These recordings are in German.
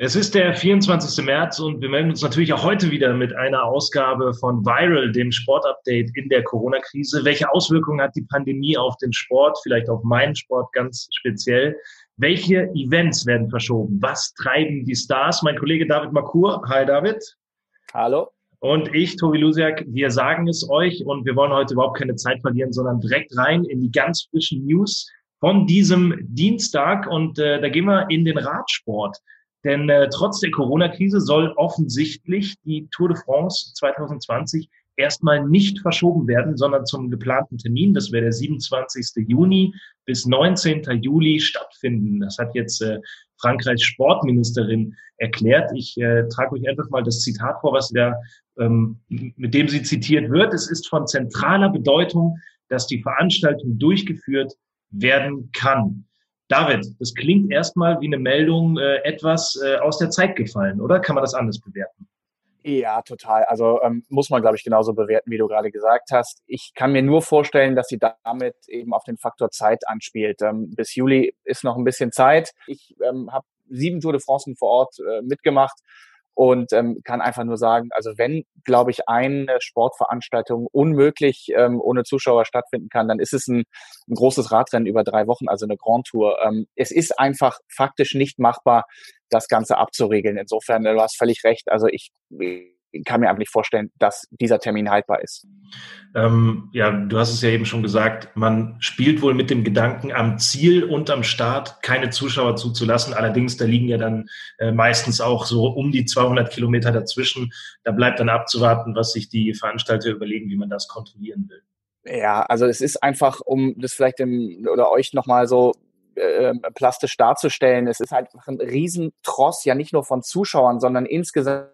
Es ist der 24. März und wir melden uns natürlich auch heute wieder mit einer Ausgabe von Viral, dem Sportupdate in der Corona-Krise. Welche Auswirkungen hat die Pandemie auf den Sport, vielleicht auf meinen Sport ganz speziell? Welche Events werden verschoben? Was treiben die Stars? Mein Kollege David Makur. Hi David. Hallo. Und ich, Tobi Lusiak, wir sagen es euch und wir wollen heute überhaupt keine Zeit verlieren, sondern direkt rein in die ganz frischen News von diesem Dienstag. Und äh, da gehen wir in den Radsport. Denn äh, trotz der Corona-Krise soll offensichtlich die Tour de France 2020 erstmal nicht verschoben werden, sondern zum geplanten Termin, das wäre der 27. Juni bis 19. Juli stattfinden. Das hat jetzt äh, Frankreichs Sportministerin erklärt. Ich äh, trage euch einfach mal das Zitat vor, was da, ähm, mit dem sie zitiert wird. Es ist von zentraler Bedeutung, dass die Veranstaltung durchgeführt werden kann. David, das klingt erstmal wie eine Meldung äh, etwas äh, aus der Zeit gefallen, oder? Kann man das anders bewerten? Ja, total. Also ähm, muss man, glaube ich, genauso bewerten, wie du gerade gesagt hast. Ich kann mir nur vorstellen, dass sie damit eben auf den Faktor Zeit anspielt. Ähm, bis Juli ist noch ein bisschen Zeit. Ich ähm, habe sieben Tour de France vor Ort äh, mitgemacht und ähm, kann einfach nur sagen, also wenn, glaube ich, eine Sportveranstaltung unmöglich ähm, ohne Zuschauer stattfinden kann, dann ist es ein, ein großes Radrennen über drei Wochen, also eine Grand Tour. Ähm, es ist einfach faktisch nicht machbar, das Ganze abzuregeln. Insofern, du hast völlig recht. Also ich kann mir einfach nicht vorstellen, dass dieser Termin haltbar ist. Ähm, ja, du hast es ja eben schon gesagt, man spielt wohl mit dem Gedanken, am Ziel und am Start keine Zuschauer zuzulassen. Allerdings, da liegen ja dann äh, meistens auch so um die 200 Kilometer dazwischen. Da bleibt dann abzuwarten, was sich die Veranstalter überlegen, wie man das kontrollieren will. Ja, also es ist einfach, um das vielleicht im, oder euch nochmal so äh, plastisch darzustellen, es ist halt ein Riesentross, ja nicht nur von Zuschauern, sondern insgesamt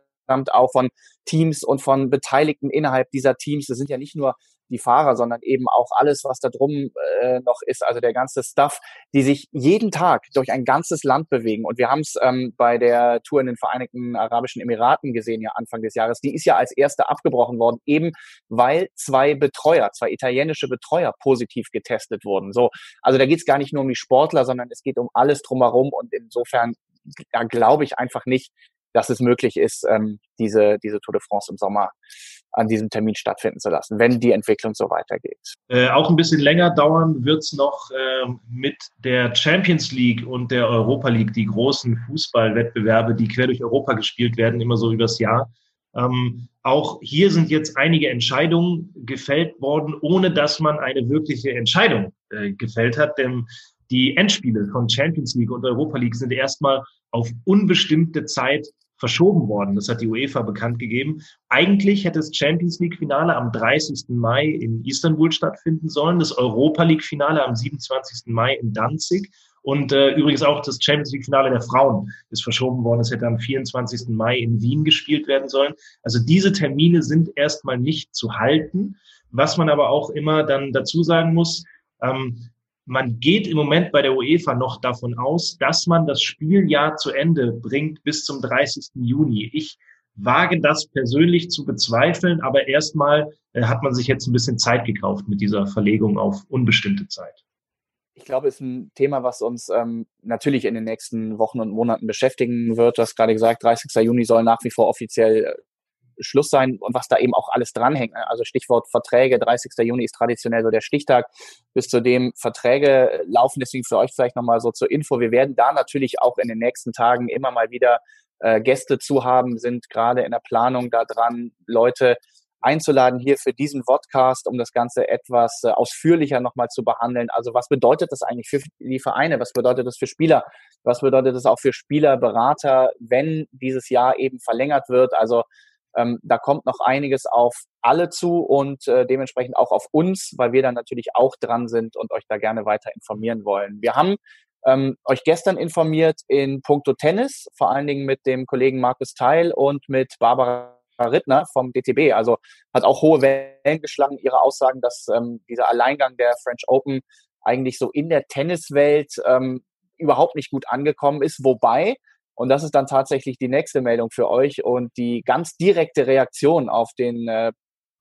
auch von Teams und von Beteiligten innerhalb dieser Teams. Das sind ja nicht nur die Fahrer, sondern eben auch alles, was da drum äh, noch ist, also der ganze Stuff, die sich jeden Tag durch ein ganzes Land bewegen. Und wir haben es ähm, bei der Tour in den Vereinigten Arabischen Emiraten gesehen, ja Anfang des Jahres. Die ist ja als erste abgebrochen worden, eben weil zwei Betreuer, zwei italienische Betreuer positiv getestet wurden. So, also da geht es gar nicht nur um die Sportler, sondern es geht um alles drumherum. Und insofern da glaube ich einfach nicht, dass es möglich ist, ähm, diese, diese Tour de France im Sommer an diesem Termin stattfinden zu lassen, wenn die Entwicklung so weitergeht. Äh, auch ein bisschen länger dauern wird es noch äh, mit der Champions League und der Europa League, die großen Fußballwettbewerbe, die quer durch Europa gespielt werden, immer so übers Jahr. Ähm, auch hier sind jetzt einige Entscheidungen gefällt worden, ohne dass man eine wirkliche Entscheidung äh, gefällt hat. Denn die Endspiele von Champions League und Europa League sind erstmal auf unbestimmte Zeit verschoben worden. Das hat die UEFA bekannt gegeben. Eigentlich hätte das Champions League Finale am 30. Mai in Istanbul stattfinden sollen, das Europa League Finale am 27. Mai in Danzig und äh, übrigens auch das Champions League Finale der Frauen ist verschoben worden. Es hätte am 24. Mai in Wien gespielt werden sollen. Also diese Termine sind erstmal nicht zu halten. Was man aber auch immer dann dazu sagen muss, ähm, man geht im Moment bei der UEFA noch davon aus, dass man das Spieljahr zu Ende bringt bis zum 30. Juni. Ich wage das persönlich zu bezweifeln, aber erstmal äh, hat man sich jetzt ein bisschen Zeit gekauft mit dieser Verlegung auf unbestimmte Zeit. Ich glaube, es ist ein Thema, was uns ähm, natürlich in den nächsten Wochen und Monaten beschäftigen wird. Du hast gerade gesagt, 30. Juni soll nach wie vor offiziell äh, Schluss sein und was da eben auch alles dranhängt. Ne? Also Stichwort Verträge, 30. Juni ist traditionell so der Stichtag, bis zu dem Verträge laufen. Deswegen für euch vielleicht nochmal so zur Info. Wir werden da natürlich auch in den nächsten Tagen immer mal wieder äh, Gäste zu haben, sind gerade in der Planung da dran, Leute einzuladen hier für diesen Podcast, um das Ganze etwas äh, ausführlicher nochmal zu behandeln. Also was bedeutet das eigentlich für die Vereine? Was bedeutet das für Spieler? Was bedeutet das auch für Spieler, Berater, wenn dieses Jahr eben verlängert wird? Also Ähm, da kommt noch einiges auf alle zu und äh, dementsprechend auch auf uns, weil wir dann natürlich auch dran sind und euch da gerne weiter informieren wollen. Wir haben ähm, euch gestern informiert in puncto Tennis, vor allen Dingen mit dem Kollegen Markus Teil und mit Barbara Rittner vom DTB. Also hat auch hohe Wellen geschlagen, ihre Aussagen, dass ähm, dieser Alleingang der French Open eigentlich so in der Tenniswelt ähm, überhaupt nicht gut angekommen ist. Wobei, und das ist dann tatsächlich die nächste Meldung für euch und die ganz direkte Reaktion auf den äh,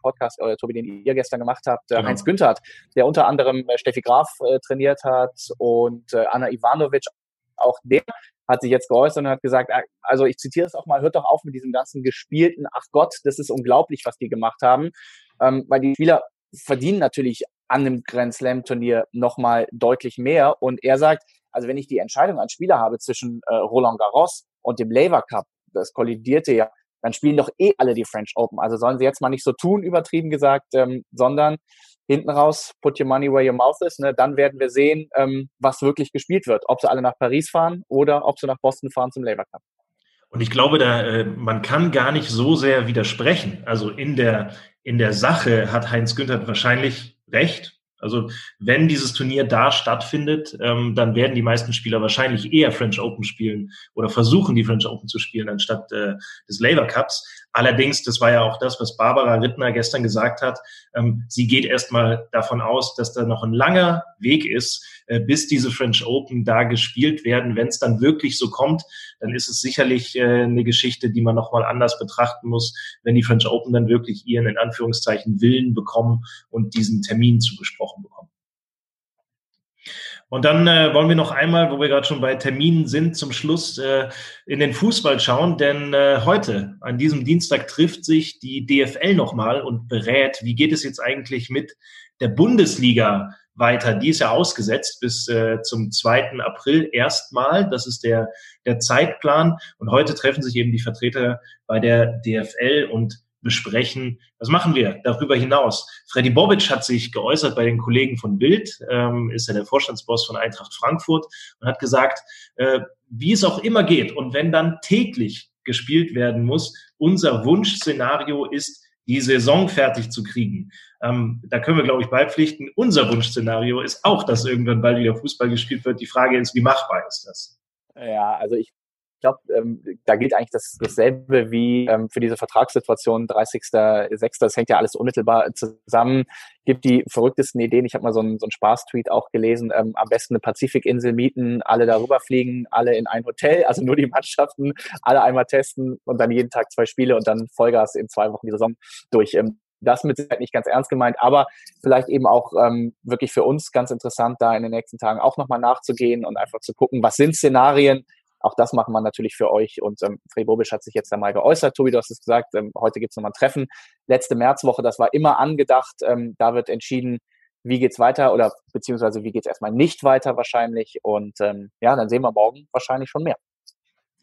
Podcast, äh, Tobi, den ihr gestern gemacht habt, äh, genau. Heinz Günther, der unter anderem äh, Steffi Graf äh, trainiert hat und äh, Anna Ivanovic, auch der hat sich jetzt geäußert und hat gesagt, äh, also ich zitiere es auch mal, hört doch auf mit diesem ganzen gespielten, ach Gott, das ist unglaublich, was die gemacht haben, ähm, weil die Spieler verdienen natürlich an einem Grand Slam Turnier nochmal deutlich mehr und er sagt, also wenn ich die Entscheidung als Spieler habe zwischen äh, Roland Garros und dem Lever Cup, das kollidierte ja dann spielen doch eh alle die French Open. Also sollen sie jetzt mal nicht so tun, übertrieben gesagt, ähm, sondern hinten raus, put your money where your mouth is, ne, dann werden wir sehen, ähm, was wirklich gespielt wird. Ob sie alle nach Paris fahren oder ob sie nach Boston fahren zum Labour Cup. Und ich glaube, da äh, man kann gar nicht so sehr widersprechen. Also in der in der Sache hat Heinz Günther wahrscheinlich recht. Also wenn dieses Turnier da stattfindet, ähm, dann werden die meisten Spieler wahrscheinlich eher French Open spielen oder versuchen, die French Open zu spielen, anstatt äh, des Labour Cups. Allerdings, das war ja auch das, was Barbara Rittner gestern gesagt hat, ähm, sie geht erstmal davon aus, dass da noch ein langer Weg ist, äh, bis diese French Open da gespielt werden. Wenn es dann wirklich so kommt, dann ist es sicherlich äh, eine Geschichte, die man nochmal anders betrachten muss, wenn die French Open dann wirklich ihren, in Anführungszeichen, Willen bekommen und diesen Termin zugesprochen bekommen. Und dann äh, wollen wir noch einmal, wo wir gerade schon bei Terminen sind, zum Schluss äh, in den Fußball schauen, denn äh, heute, an diesem Dienstag, trifft sich die DFL nochmal und berät, wie geht es jetzt eigentlich mit der Bundesliga weiter. Die ist ja ausgesetzt bis äh, zum 2. April erstmal. Das ist der, der Zeitplan. Und heute treffen sich eben die Vertreter bei der DFL und besprechen, was machen wir darüber hinaus. Freddy Bobic hat sich geäußert bei den Kollegen von Bild, ähm, ist ja der Vorstandsboss von Eintracht Frankfurt und hat gesagt, äh, wie es auch immer geht und wenn dann täglich gespielt werden muss, unser Wunschszenario ist, die Saison fertig zu kriegen. Ähm, da können wir, glaube ich, beipflichten. Unser Wunschszenario ist auch, dass irgendwann bald wieder Fußball gespielt wird. Die Frage ist, wie machbar ist das? Ja, also ich glaube, ähm, da gilt eigentlich das, dasselbe wie ähm, für diese Vertragssituation 30.06. Das hängt ja alles unmittelbar zusammen. Gibt die verrücktesten Ideen. Ich habe mal so einen, so Spaß-Tweet auch gelesen. Ähm, am besten eine Pazifikinsel mieten, alle darüber fliegen, alle in ein Hotel, also nur die Mannschaften, alle einmal testen und dann jeden Tag zwei Spiele und dann Vollgas in zwei Wochen die Saison durch. Ähm, das mit Sicherheit nicht ganz ernst gemeint, aber vielleicht eben auch ähm, wirklich für uns ganz interessant, da in den nächsten Tagen auch nochmal nachzugehen und einfach zu gucken, was sind Szenarien, auch das machen wir natürlich für euch. Und ähm, Frey Bobisch hat sich jetzt einmal geäußert. Tobi, du hast es gesagt, ähm, heute gibt es nochmal ein Treffen. Letzte Märzwoche, das war immer angedacht. Ähm, da wird entschieden, wie geht's weiter oder beziehungsweise wie geht's erstmal nicht weiter wahrscheinlich. Und ähm, ja, dann sehen wir morgen wahrscheinlich schon mehr.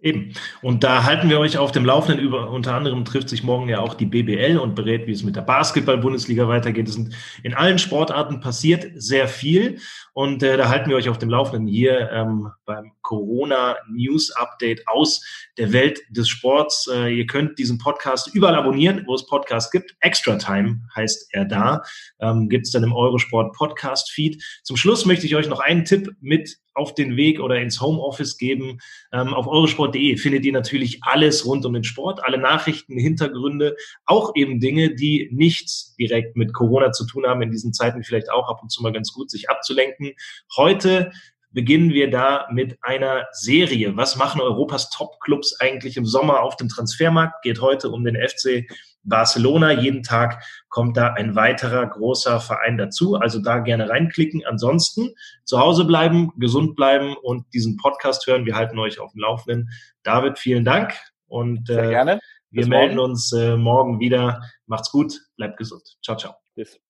Eben. Und da halten wir euch auf dem Laufenden über. Unter anderem trifft sich morgen ja auch die BBL und berät, wie es mit der Basketball-Bundesliga weitergeht. Es sind in allen Sportarten passiert sehr viel. Und äh, da halten wir euch auf dem Laufenden hier ähm, beim Corona News Update aus der Welt des Sports. Äh, ihr könnt diesen Podcast überall abonnieren, wo es Podcasts gibt. Extra Time heißt er da. Ähm, gibt es dann im Eurosport Podcast Feed. Zum Schluss möchte ich euch noch einen Tipp mit auf den Weg oder ins Homeoffice geben. Ähm, auf eurosport.de findet ihr natürlich alles rund um den Sport, alle Nachrichten, Hintergründe, auch eben Dinge, die nichts direkt mit Corona zu tun haben, in diesen Zeiten vielleicht auch ab und zu mal ganz gut, sich abzulenken. Heute beginnen wir da mit einer Serie. Was machen Europas Top-Clubs eigentlich im Sommer auf dem Transfermarkt? Geht heute um den FC Barcelona. Jeden Tag kommt da ein weiterer großer Verein dazu. Also da gerne reinklicken. Ansonsten zu Hause bleiben, gesund bleiben und diesen Podcast hören. Wir halten euch auf dem Laufenden. David, vielen Dank und Sehr äh, gerne. wir melden uns äh, morgen wieder. Macht's gut, bleibt gesund. Ciao, ciao. Bis.